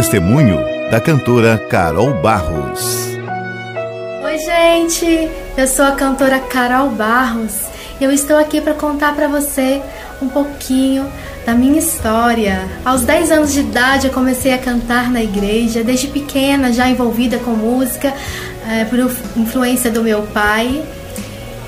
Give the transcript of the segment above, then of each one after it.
testemunho da cantora Carol Barros. Oi, gente! Eu sou a cantora Carol Barros e eu estou aqui para contar para você um pouquinho da minha história. Aos 10 anos de idade eu comecei a cantar na igreja, desde pequena já envolvida com música, é, por influência do meu pai.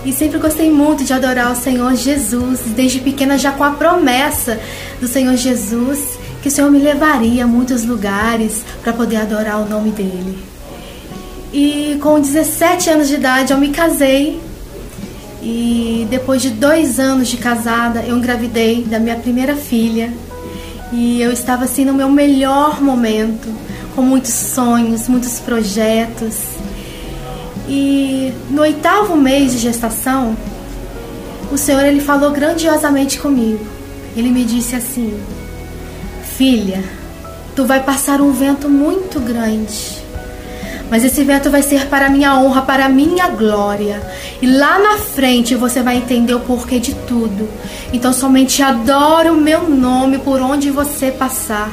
E sempre gostei muito de adorar o Senhor Jesus, desde pequena já com a promessa do Senhor Jesus que o Senhor me levaria a muitos lugares para poder adorar o nome dele. E com 17 anos de idade eu me casei e depois de dois anos de casada eu engravidei da minha primeira filha e eu estava assim no meu melhor momento, com muitos sonhos, muitos projetos. E no oitavo mês de gestação, o Senhor ele falou grandiosamente comigo. Ele me disse assim: Filha, tu vai passar um vento muito grande. Mas esse vento vai ser para minha honra, para minha glória. E lá na frente você vai entender o porquê de tudo. Então somente adore o meu nome por onde você passar.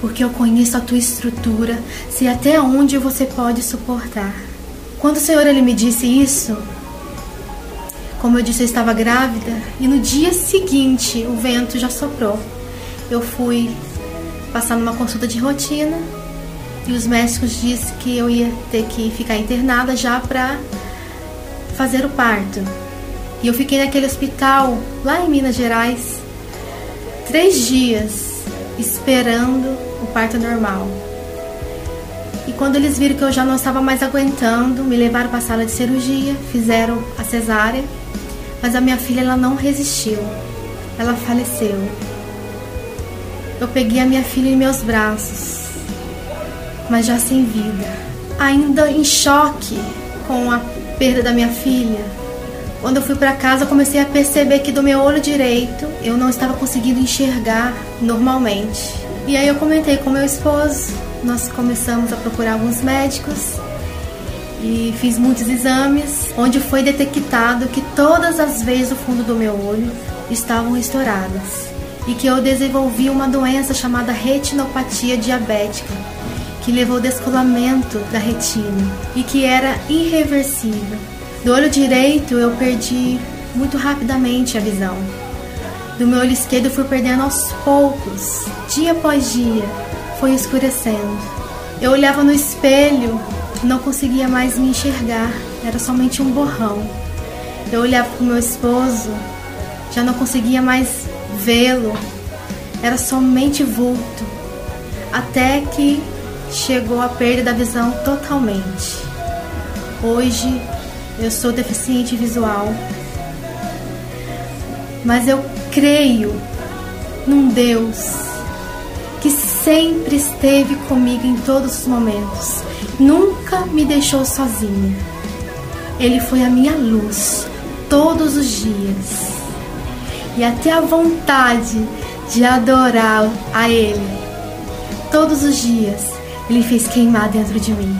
Porque eu conheço a tua estrutura, sei até onde você pode suportar. Quando o Senhor ele me disse isso, como eu disse, eu estava grávida e no dia seguinte o vento já soprou. Eu fui passando uma consulta de rotina e os médicos disseram que eu ia ter que ficar internada já para fazer o parto. E eu fiquei naquele hospital lá em Minas Gerais três dias esperando o parto normal. E quando eles viram que eu já não estava mais aguentando, me levaram para a sala de cirurgia, fizeram a cesárea, mas a minha filha ela não resistiu. Ela faleceu eu peguei a minha filha em meus braços, mas já sem vida. Ainda em choque com a perda da minha filha, quando eu fui para casa, eu comecei a perceber que do meu olho direito eu não estava conseguindo enxergar normalmente. E aí eu comentei com meu esposo, nós começamos a procurar alguns médicos e fiz muitos exames, onde foi detectado que todas as vezes o fundo do meu olho estavam estouradas e que eu desenvolvi uma doença chamada retinopatia diabética, que levou ao descolamento da retina e que era irreversível. Do olho direito eu perdi muito rapidamente a visão. Do meu olho esquerdo eu fui perdendo aos poucos, dia após dia, foi escurecendo. Eu olhava no espelho, não conseguia mais me enxergar, era somente um borrão. Eu olhava para o meu esposo, já não conseguia mais vê-lo, era somente vulto, até que chegou a perda da visão totalmente. Hoje eu sou deficiente visual, mas eu creio num Deus que sempre esteve comigo em todos os momentos, nunca me deixou sozinha. Ele foi a minha luz todos os dias e até a vontade de adorar a Ele. Todos os dias Ele fez queimar dentro de mim.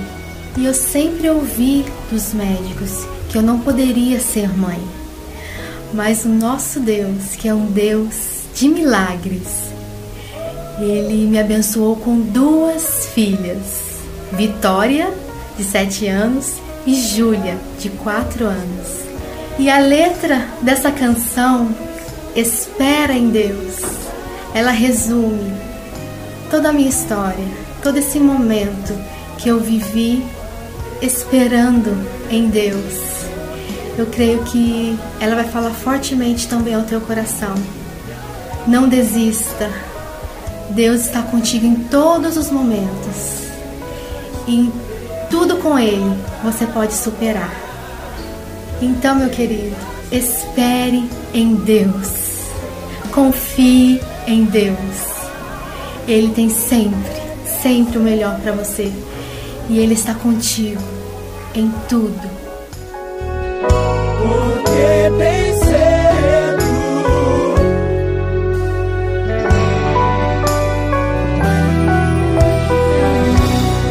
E eu sempre ouvi dos médicos que eu não poderia ser mãe. Mas o nosso Deus, que é um Deus de milagres, ele me abençoou com duas filhas, Vitória, de 7 anos, e Júlia, de 4 anos. E a letra dessa canção Espera em Deus. Ela resume toda a minha história, todo esse momento que eu vivi esperando em Deus. Eu creio que ela vai falar fortemente também ao teu coração. Não desista. Deus está contigo em todos os momentos. E em tudo com Ele você pode superar. Então, meu querido, espere em Deus. Confie em Deus. Ele tem sempre, sempre o melhor para você. E Ele está contigo em tudo. Porque bem cedo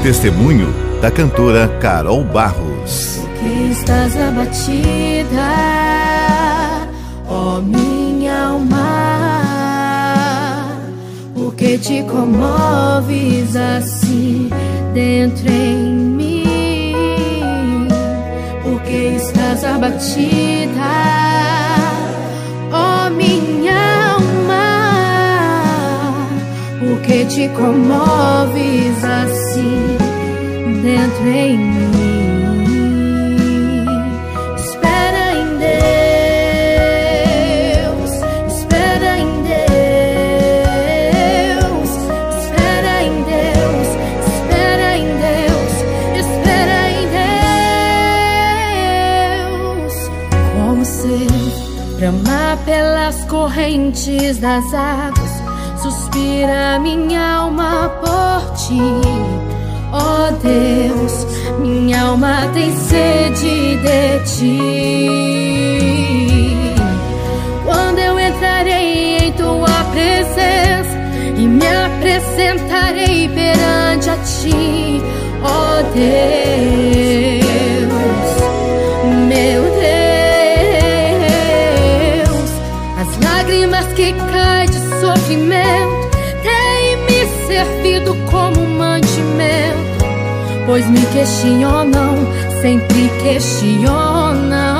Testemunho da cantora Carol Barros. Que estás abatida, ó oh, minha alma que te comoves assim dentro em mim? Porque estás abatida, oh, minha alma? Porque te comoves assim dentro em mim? Correntes das águas, suspira minha alma por ti. Ó oh Deus, minha alma tem sede de ti. Quando eu entrarei em tua presença e me apresentarei perante a ti, ó oh Deus, pois me questionam, sempre questionam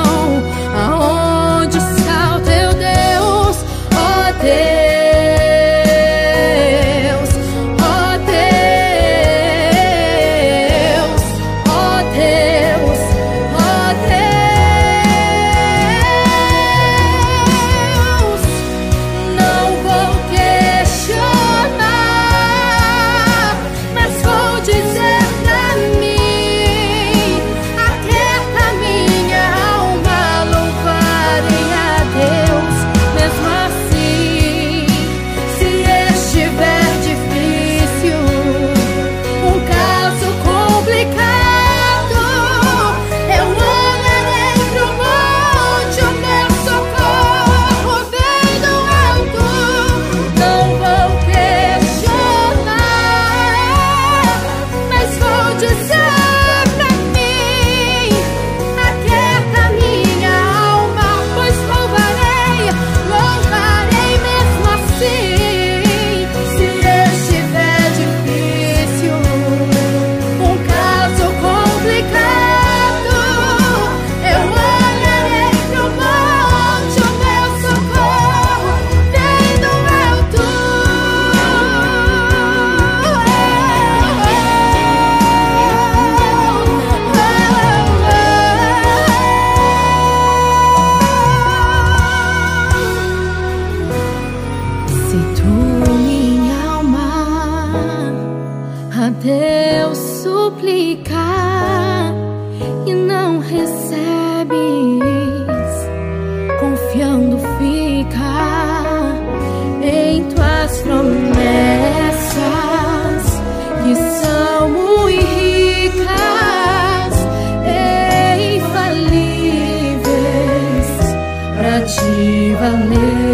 will move.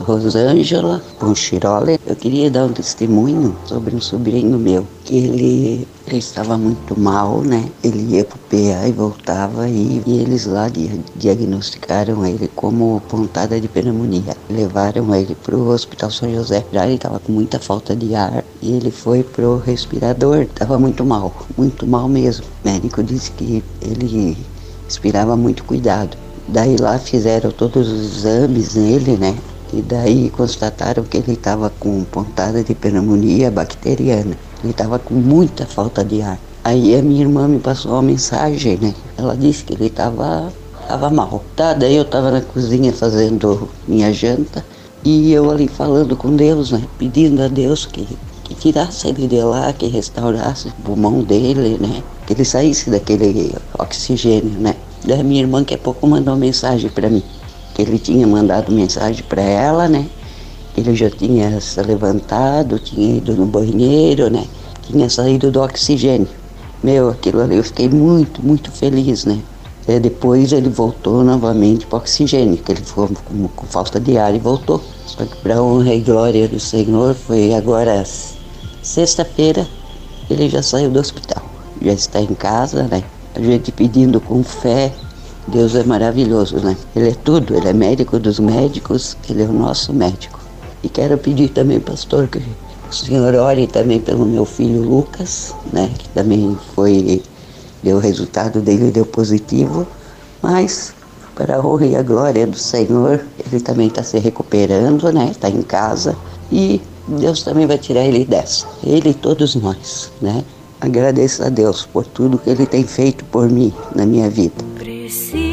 Rosângela Ponchiroli. Eu queria dar um testemunho sobre um sobrinho meu, que ele, ele estava muito mal, né? Ele ia pro PA e voltava e, e eles lá diagnosticaram ele como pontada de pneumonia. Levaram ele pro Hospital São José. Já ele estava com muita falta de ar e ele foi pro respirador. Estava muito mal, muito mal mesmo. O médico disse que ele inspirava muito cuidado. Daí lá fizeram todos os exames nele, né? E daí constataram que ele estava com pontada de pneumonia bacteriana. Ele estava com muita falta de ar. Aí a minha irmã me passou uma mensagem, né? Ela disse que ele estava tava mal. Tá, daí eu estava na cozinha fazendo minha janta e eu ali falando com Deus, né? Pedindo a Deus que, que tirasse ele de lá, que restaurasse o pulmão dele, né? Que ele saísse daquele oxigênio, né? Daí minha irmã, que a pouco, mandou mensagem para mim. Que ele tinha mandado mensagem para ela, né? Que ele já tinha se levantado, tinha ido no banheiro, né? Tinha saído do oxigênio. Meu, aquilo ali eu fiquei muito, muito feliz, né? É, depois ele voltou novamente para o oxigênio, que ele ficou com, com, falta de ar e voltou. Só que para honra e glória do Senhor, foi agora sexta-feira, ele já saiu do hospital. Já está em casa, né? A gente pedindo com fé. Deus é maravilhoso, né? Ele é tudo, ele é médico dos médicos, ele é o nosso médico. E quero pedir também, pastor, que o senhor ore também pelo meu filho Lucas, né, que também foi, deu o resultado dele, deu positivo, mas para a honra e a glória do Senhor, ele também está se recuperando, né, está em casa e Deus também vai tirar ele dessa, ele e todos nós, né. Agradeço a Deus por tudo que ele tem feito por mim na minha vida. Preciso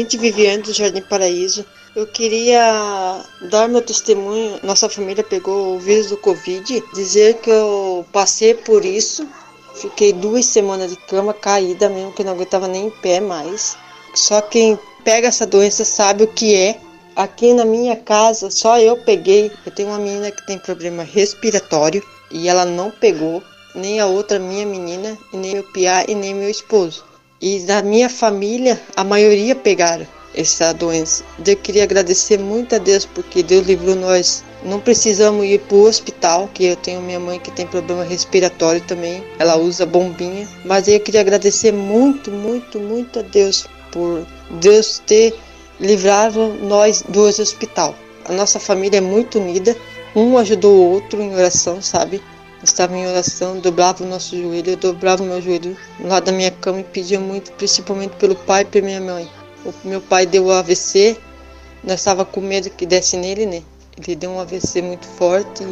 ouvinte Viviane do Jardim Paraíso. Eu queria dar meu testemunho. Nossa família pegou o vírus do Covid. Dizer que eu passei por isso. Fiquei duas semanas de cama, caída mesmo, que não aguentava nem em pé mais. Só quem pega essa doença sabe o que é. Aqui na minha casa, só eu peguei. Eu tenho uma menina que tem problema respiratório e ela não pegou. Nem a outra minha menina, e nem meu piá e nem meu esposo. E da minha família, a maioria pegaram. essa doença. Eu queria agradecer muito a Deus porque Deus livrou nós. Não precisamos ir para o hospital, que eu tenho minha mãe que tem problema respiratório também. Ela usa bombinha. Mas eu queria agradecer muito, muito, muito a Deus por Deus ter livrado nós do hospital. A nossa família é muito unida. Um ajudou o outro em oração, sabe? Estava em oração, dobrava o nosso joelho, eu dobrava o meu joelho lá da minha cama e pedia muito, principalmente pelo pai e pela minha mãe. O meu pai deu AVC, nós estava com medo que desse nele, né? Ele deu um AVC muito forte,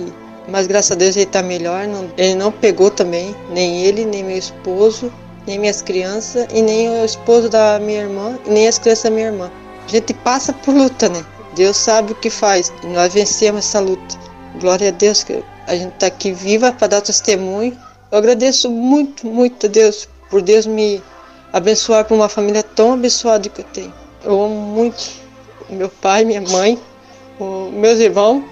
mas graças a Deus ele está melhor. Não, ele não pegou também, nem ele, nem meu esposo, nem minhas crianças, e nem o esposo da minha irmã, e nem as crianças da minha irmã. A gente passa por luta, né? Deus sabe o que faz, e nós vencemos essa luta. Glória a Deus que a gente está aqui viva para dar testemunho. Eu agradeço muito, muito a Deus por Deus me abençoar com uma família tão abençoada que eu tenho. Eu amo muito meu pai, minha mãe, meus irmãos,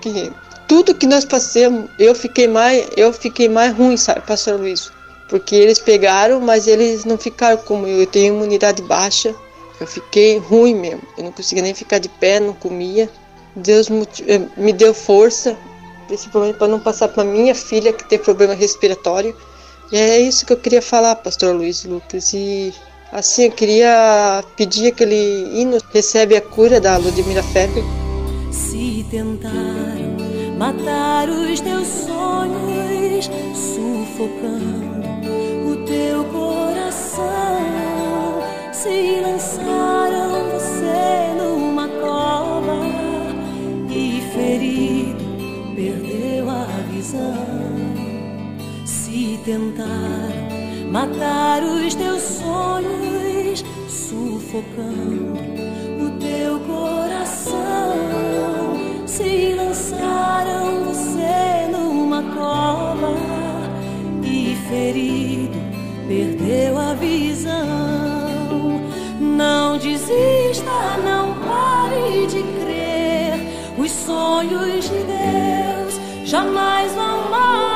que tudo que nós passamos, eu fiquei mais, eu fiquei mais ruim, sabe, pastor Luiz? Porque eles pegaram, mas eles não ficaram como eu. Eu tenho imunidade baixa. Eu fiquei ruim mesmo. Eu não conseguia nem ficar de pé, não comia. Deus eh, me deu força, principalmente para não passar para minha filha que tem problema respiratório. E é isso que eu queria falar, pastor Luiz Lucas. E assim, eu queria pedir aquele hino Recebe a cura da Ludmila Febre. Se tentaram matar os teus sonhos, sufocando o teu coração, se lançaram você numa Se tentaram matar os teus sonhos, sufocando o teu coração, se lançaram você numa cova e ferido perdeu a visão. Não desista, não pare de crer. Os sonhos de Deus jamais vão morrer.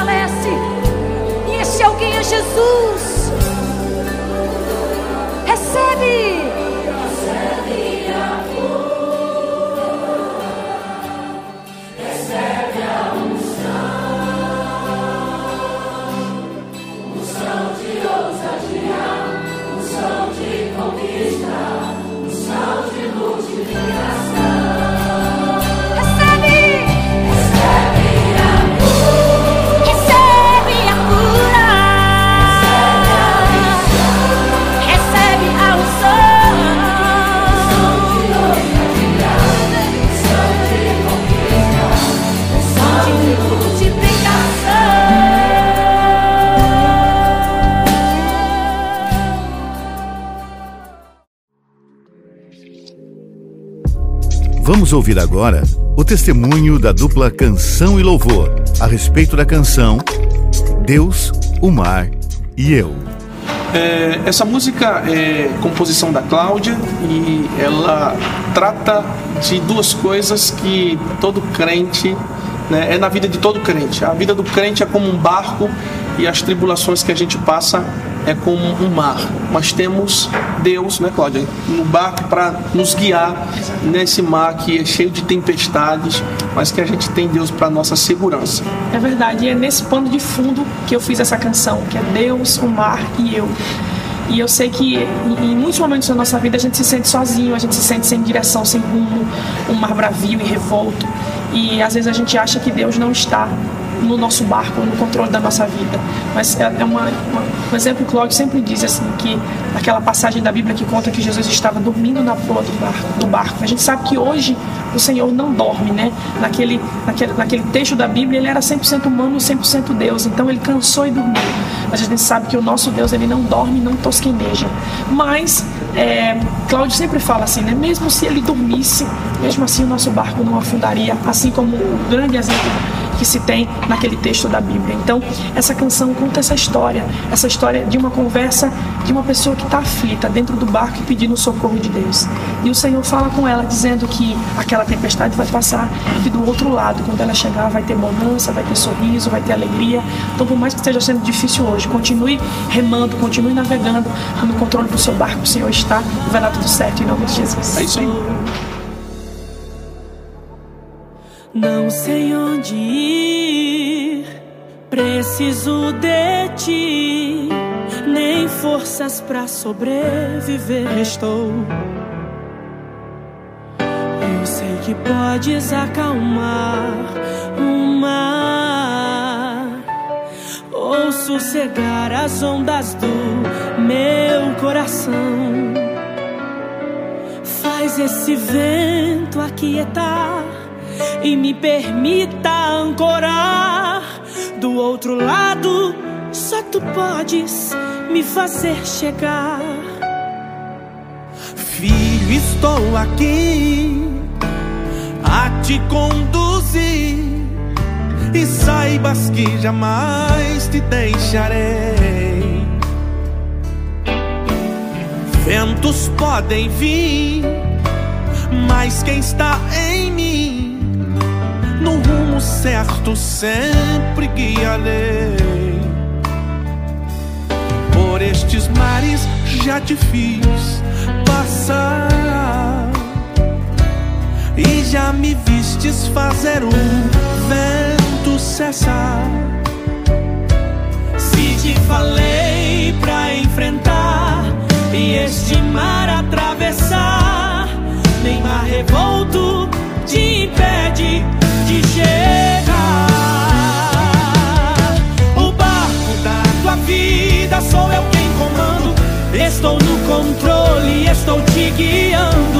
Fortalece. E esse alguém é Jesus. Recebe! Vamos ouvir agora o testemunho da dupla Canção e Louvor a respeito da canção Deus, o Mar e Eu. É, essa música é composição da Cláudia e ela trata de duas coisas que todo crente né, é na vida de todo crente. A vida do crente é como um barco e as tribulações que a gente passa é como um mar. Mas temos Deus, né, Cláudia, no barco para nos guiar nesse mar que é cheio de tempestades, mas que a gente tem Deus para nossa segurança. É verdade, e é nesse pano de fundo que eu fiz essa canção, que é Deus, o mar e eu. E eu sei que em muitos momentos da nossa vida a gente se sente sozinho, a gente se sente sem direção, sem rumo, um mar bravio e revolto. E às vezes a gente acha que Deus não está no nosso barco, no controle da nossa vida. Mas é uma, uma, um exemplo que Cláudio sempre diz assim que aquela passagem da Bíblia que conta que Jesus estava dormindo na proa do barco, do barco. A gente sabe que hoje o Senhor não dorme, né? Naquele, naquele, naquele texto da Bíblia ele era 100% humano e 100% Deus. Então ele cansou e dormiu. Mas a gente sabe que o nosso Deus ele não dorme, não tosqueneja. Mas é, Cláudio sempre fala assim, né? Mesmo se ele dormisse, mesmo assim o nosso barco não afundaria, assim como o grande exemplo que se tem naquele texto da Bíblia. Então, essa canção conta essa história, essa história de uma conversa de uma pessoa que está aflita dentro do barco e pedindo o socorro de Deus. E o Senhor fala com ela dizendo que aquela tempestade vai passar e do outro lado, quando ela chegar, vai ter bonança, vai ter sorriso, vai ter alegria. Então, por mais que esteja sendo difícil hoje, continue remando, continue navegando no controle do seu barco. O Senhor está e vai dar tudo certo em nome de Jesus. É isso aí. Não sei onde ir, preciso de ti. Nem forças pra sobreviver estou. Eu sei que podes acalmar o mar ou sossegar as ondas do meu coração. Faz esse vento aquietar e me permita ancorar do outro lado. Só tu podes me fazer chegar. Filho, estou aqui a te conduzir e saibas que jamais te deixarei. Ventos podem vir, mas quem está em no rumo certo sempre guiarei. Por estes mares já te fiz passar e já me vistes fazer o vento cessar. Se te falei pra enfrentar e este mar atravessar, nem mar revolto te impede Estou no controle, estou te guiando.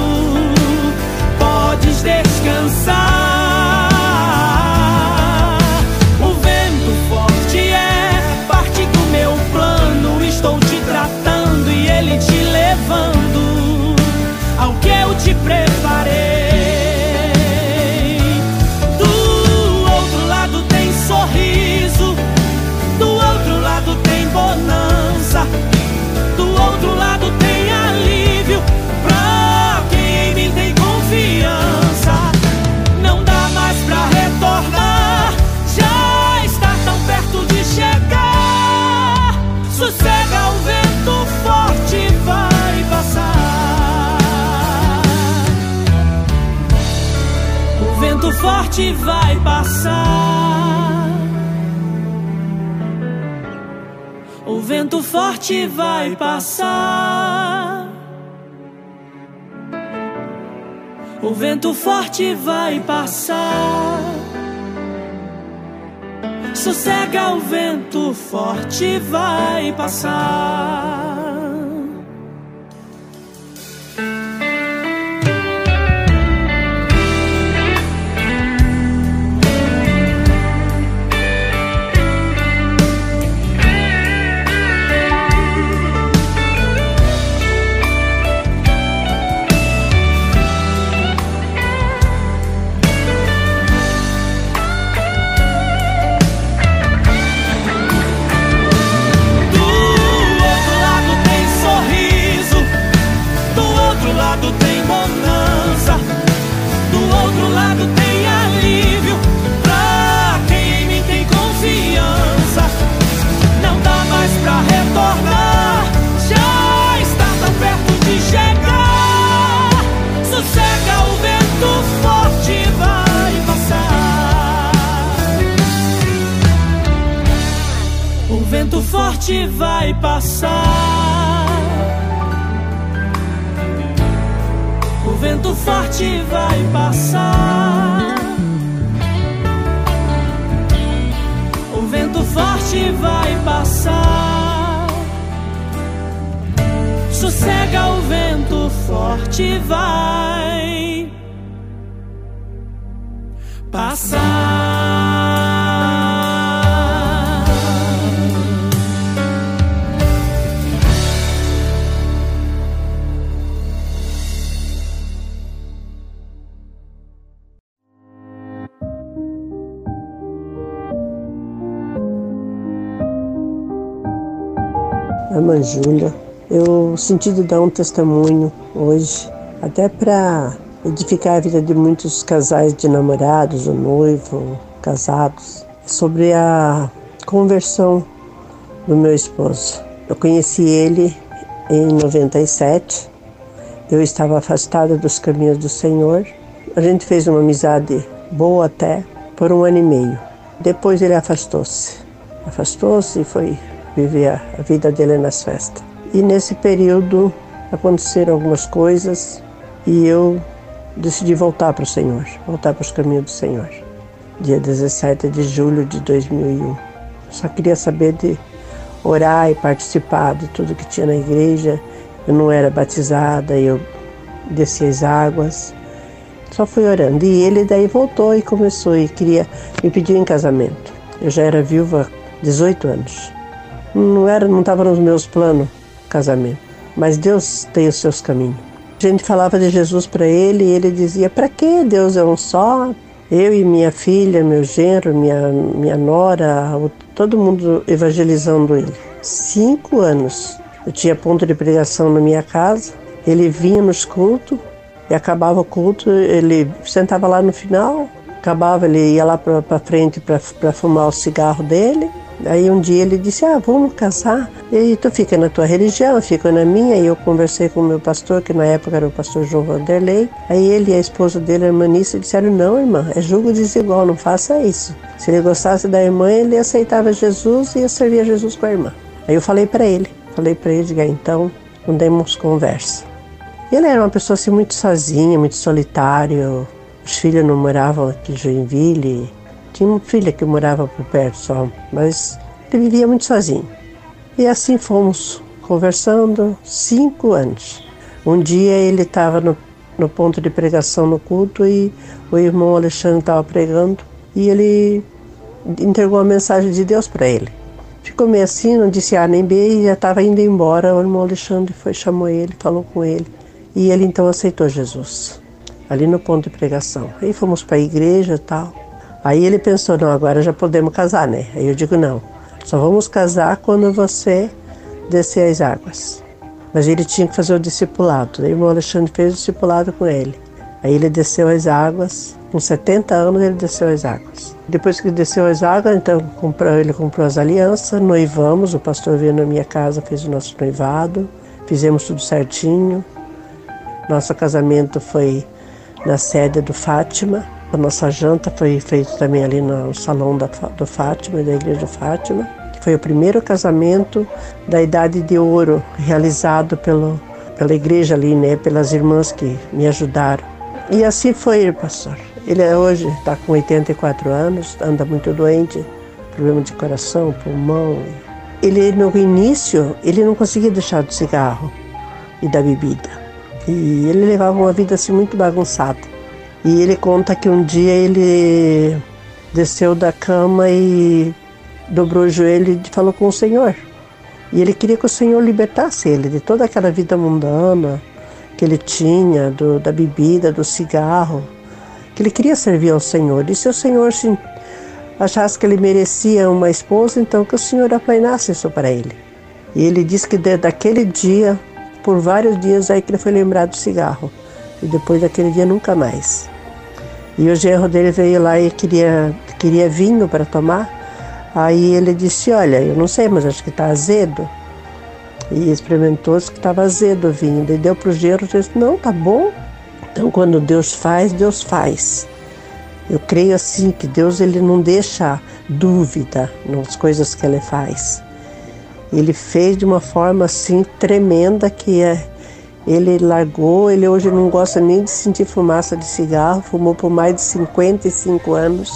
Forte vai passar. O vento forte vai passar. O vento forte vai passar. Sossega o vento forte vai passar. Irmã Júlia. Eu senti de dar um testemunho hoje, até para edificar a vida de muitos casais de namorados, ou noivo, casados, sobre a conversão do meu esposo. Eu conheci ele em 97. Eu estava afastada dos caminhos do Senhor. A gente fez uma amizade boa até por um ano e meio. Depois ele afastou-se. Afastou-se e foi viver a vida dele nas festas. E nesse período aconteceram algumas coisas e eu decidi voltar para o Senhor, voltar para os caminhos do Senhor. Dia 17 de julho de 2001. Só queria saber de orar e participar de tudo que tinha na igreja. Eu não era batizada, eu desci as águas. Só fui orando. E ele daí voltou e começou e queria me pedir em casamento. Eu já era viúva há 18 anos. Não era, não estava nos meus planos casamento. Mas Deus tem os seus caminhos. A gente falava de Jesus para ele e ele dizia: "Para que Deus é um só? Eu e minha filha, meu genro, minha minha nora, todo mundo evangelizando ele. Cinco anos. Eu tinha ponto de pregação na minha casa. Ele vinha nos cultos e acabava o culto, ele sentava lá no final, acabava, ele ia lá para frente para fumar o cigarro dele Aí um dia ele disse: Ah, vamos casar. E tu fica na tua religião, eu fico na minha. E eu conversei com o meu pastor, que na época era o pastor João Vanderlei. Aí ele e a esposa dele, a irmã Nissa, disseram: Não, irmã, é julgo desigual, não faça isso. Se ele gostasse da irmã, ele aceitava Jesus e ia servir a Jesus com a irmã. Aí eu falei para ele: Falei para ele, então, não demos conversa. Ele era uma pessoa assim muito sozinha, muito solitário. Os filhos não moravam aqui em Joinville tinha uma filha que morava por perto só, mas ele vivia muito sozinho. E assim fomos conversando cinco anos. Um dia ele estava no, no ponto de pregação no culto e o irmão Alexandre estava pregando e ele entregou a mensagem de Deus para ele. Ficou meio assim, não disse A nem B e já estava indo embora. O irmão Alexandre foi, chamou ele, falou com ele e ele então aceitou Jesus ali no ponto de pregação. Aí fomos para a igreja e tal. Aí ele pensou, não, agora já podemos casar, né? Aí eu digo, não, só vamos casar quando você descer as águas. Mas ele tinha que fazer o discipulado. Aí o Alexandre fez o discipulado com ele. Aí ele desceu as águas, com 70 anos ele desceu as águas. Depois que desceu as águas, então comprou, ele comprou as alianças, noivamos, o pastor veio na minha casa, fez o nosso noivado, fizemos tudo certinho. Nosso casamento foi na sede do Fátima, A nossa janta foi feita também ali no salão da, do Fátima, da igreja Fátima, que foi o primeiro casamento da Idade de Ouro realizado pelo, pela igreja ali, né, pelas irmãs que me ajudaram. E assim foi, pastor. Ele é hoje está com 84 anos, anda muito doente, problema de coração, pulmão. Ele no início ele não conseguia deixar do cigarro e da bebida. E ele levava uma vida assim muito bagunçada. E ele conta que um dia ele desceu da cama e dobrou o joelho e falou com o Senhor. E ele queria que o Senhor libertasse ele de toda aquela vida mundana que ele tinha, do, da bebida, do cigarro, que ele queria servir ao Senhor. E se o Senhor achasse que ele merecia uma esposa, então que o Senhor aplainasse isso para ele. E ele disse que daquele dia, por vários dias, aí que ele foi lembrado do cigarro. E depois daquele dia nunca mais. E o genro dele veio lá e queria, queria vinho para tomar. Aí ele disse, olha, eu não sei, mas acho que está azedo. E experimentou, que estava azedo o vinho. Ele deu para o genro e disse, não, tá bom. Então quando Deus faz, Deus faz. Eu creio assim que Deus ele não deixa dúvida nas coisas que ele faz. Ele fez de uma forma assim tremenda que é ele largou, ele hoje não gosta nem de sentir fumaça de cigarro, fumou por mais de 55 anos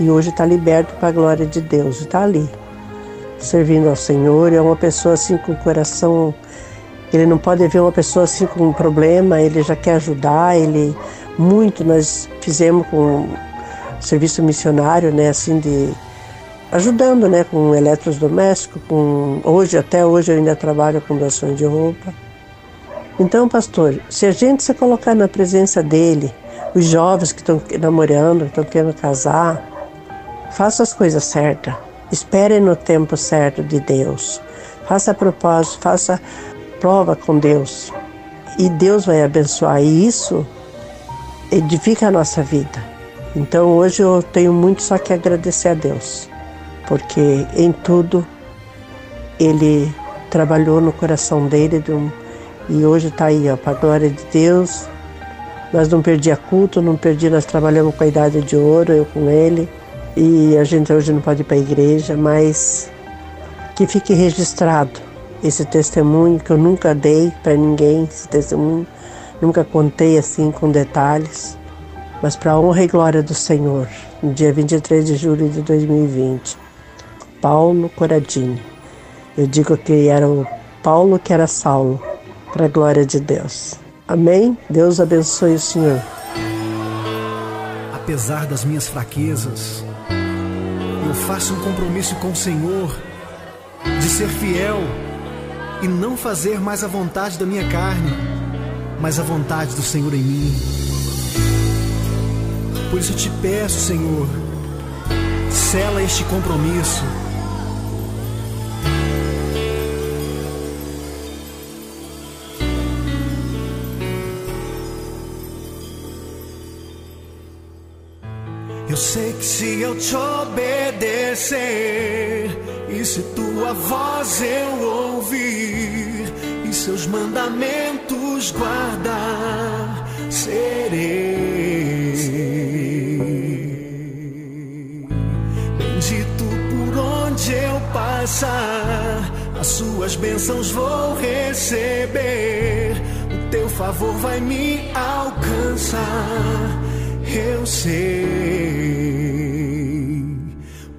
e hoje está liberto para a glória de Deus, está ali, servindo ao Senhor. É uma pessoa assim com o coração. Ele não pode ver uma pessoa assim com um problema, ele já quer ajudar, ele. Muito nós fizemos com serviço missionário, né, assim, de ajudando, né, com eletrodomésticos, com hoje até hoje eu ainda trabalho com doações de roupa. Então, pastor, se a gente se colocar na presença dele, os jovens que estão namorando, que estão querendo casar, faça as coisas certas. Espere no tempo certo de Deus. Faça propósito, faça prova com Deus. E Deus vai abençoar. E isso edifica a nossa vida. Então hoje eu tenho muito só que agradecer a Deus, porque em tudo Ele trabalhou no coração dele de um e hoje está aí, ó, para a glória de Deus. Nós não perdi a culto, não perdi, nós trabalhamos com a idade de ouro, eu com ele. E a gente hoje não pode ir para a igreja, mas que fique registrado esse testemunho que eu nunca dei para ninguém, esse testemunho, nunca contei assim com detalhes, mas para a honra e glória do Senhor, no dia 23 de julho de 2020. Paulo Coradini. Eu digo que era o Paulo que era Saulo para a glória de Deus. Amém? Deus abençoe o Senhor. Apesar das minhas fraquezas, eu faço um compromisso com o Senhor de ser fiel e não fazer mais a vontade da minha carne, mas a vontade do Senhor em mim. Por isso eu te peço, Senhor, sela este compromisso Eu sei que se eu te obedecer, e se tua voz eu ouvir, e seus mandamentos guardar, serei bendito por onde eu passar. As suas bênçãos vou receber, o teu favor vai me alcançar eu sei,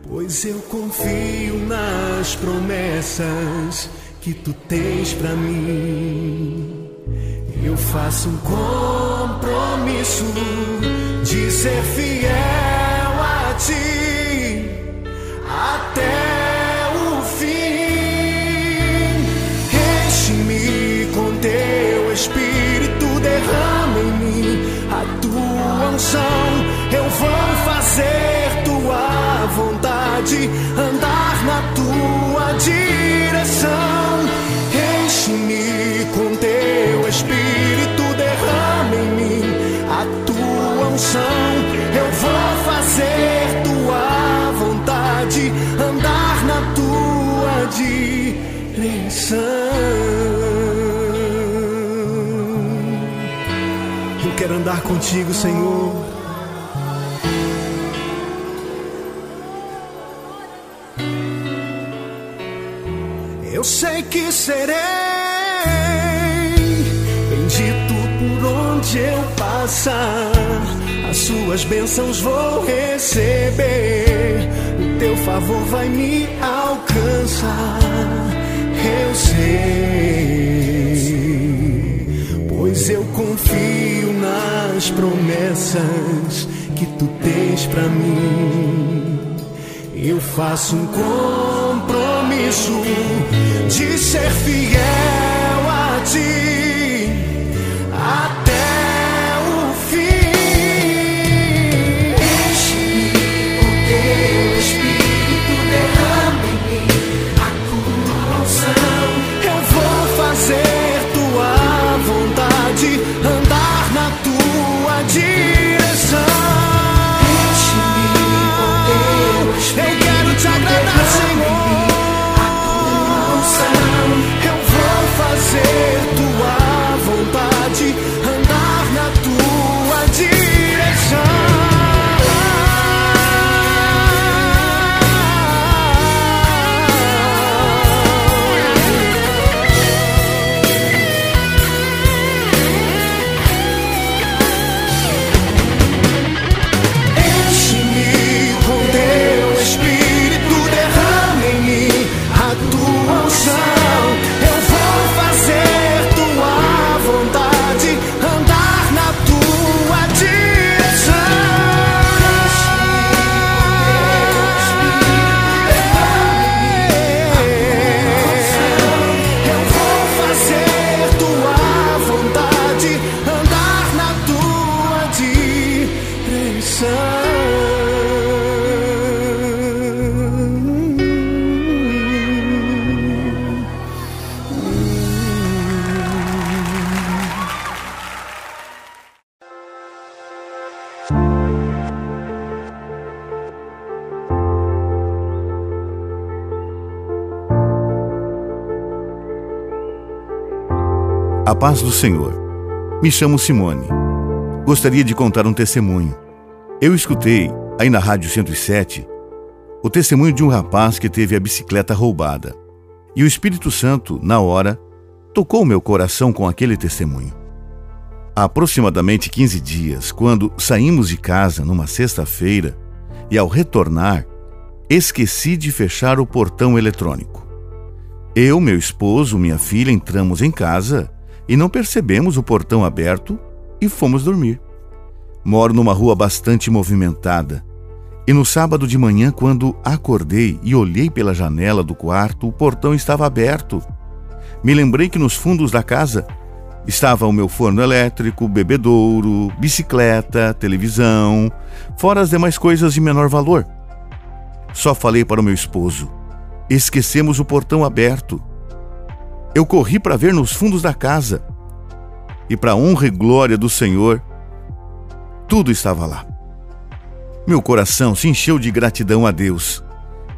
pois eu confio nas promessas que tu tens para mim. Eu faço um compromisso de ser fiel a ti eu vou fazer Quero andar contigo, Senhor. Eu sei que serei bendito por onde eu passar. As suas bênçãos vou receber. O teu favor vai me alcançar. Eu sei pois eu confio nas promessas que tu tens para mim. Eu faço um compromisso de ser fiel a ti até paz do Senhor. Me chamo Simone. Gostaria de contar um testemunho. Eu escutei, aí na Rádio 107, o testemunho de um rapaz que teve a bicicleta roubada. E o Espírito Santo, na hora, tocou meu coração com aquele testemunho. Há aproximadamente 15 dias, quando saímos de casa numa sexta-feira e ao retornar, esqueci de fechar o portão eletrônico. Eu, meu esposo, minha filha entramos em casa e não percebemos o portão aberto e fomos dormir. Moro numa rua bastante movimentada. E no sábado de manhã, quando acordei e olhei pela janela do quarto, o portão estava aberto. Me lembrei que nos fundos da casa estava o meu forno elétrico, bebedouro, bicicleta, televisão, fora as demais coisas de menor valor. Só falei para o meu esposo: esquecemos o portão aberto. Eu corri para ver nos fundos da casa. E para honra e glória do Senhor, tudo estava lá. Meu coração se encheu de gratidão a Deus.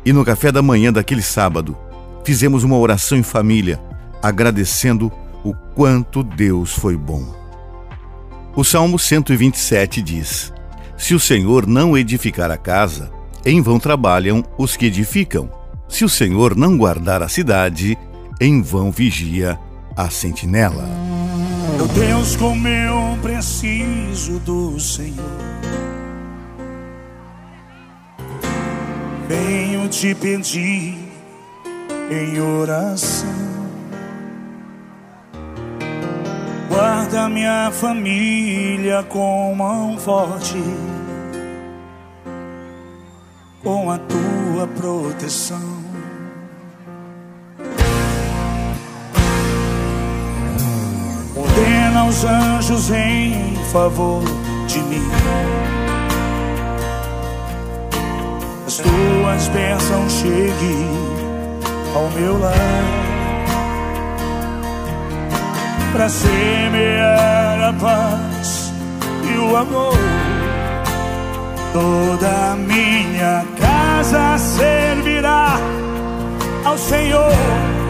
E no café da manhã daquele sábado, fizemos uma oração em família, agradecendo o quanto Deus foi bom. O Salmo 127 diz: Se o Senhor não edificar a casa, em vão trabalham os que edificam. Se o Senhor não guardar a cidade, em vão vigia a sentinela. Meu Deus, como eu preciso do Senhor. Venho te pedir em oração. Guarda minha família com mão forte, com a tua proteção. Ordena os anjos em favor de mim. As tuas bênçãos cheguem ao meu lar. Para semear a paz e o amor. Toda minha casa servirá ao Senhor.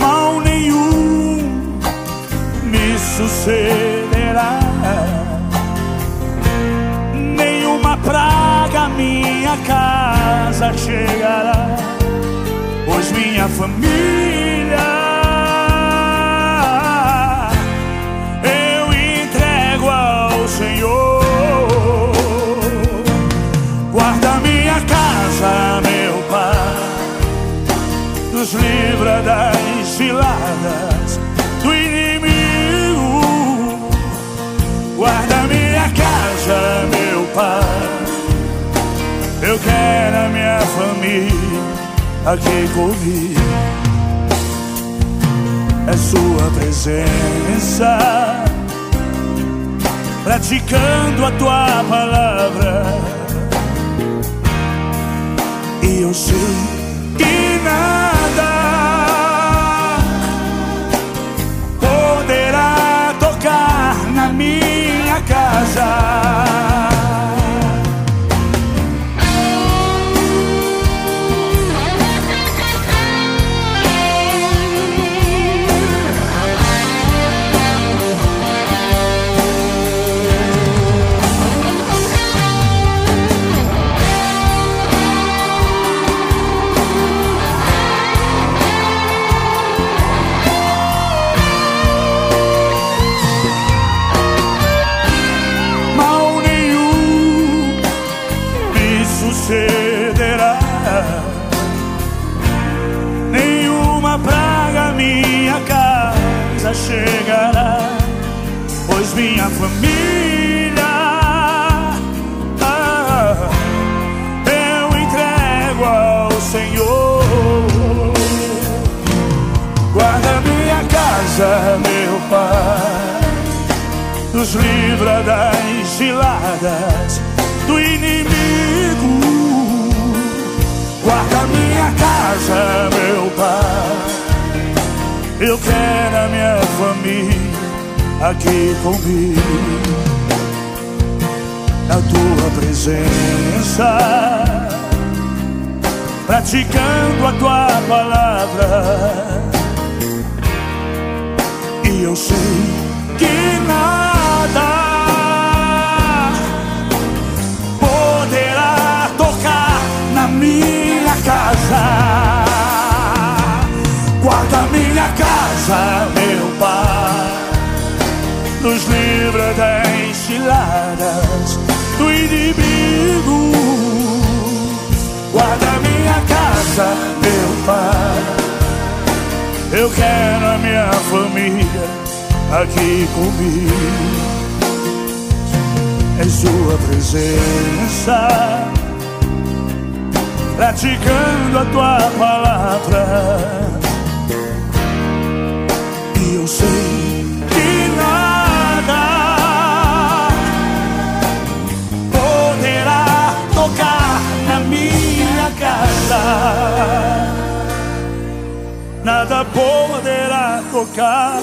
Mal nenhum me sucederá. Nenhuma praga minha casa chegará, pois minha família eu entrego ao Senhor. Guarda minha casa, meu Pai, nos livra das ciladas do inimigo. Guarda minha casa, meu Pai. Eu quero a minha família aqui comigo. É sua presença, praticando a tua palavra. E eu sei nos livra das ciladas do inimigo. Guarda minha casa, meu pai. Eu quero a minha família aqui comigo. Na tua presença, praticando a tua palavra. E eu sei que nada minha casa. Guarda minha casa, meu Pai, nos livra das ciladas do inimigo. Guarda minha casa, meu Pai. Eu quero a minha família aqui comigo. Em sua presença, praticando a tua palavra. E eu sei que nada poderá tocar na minha casa nada poderá tocar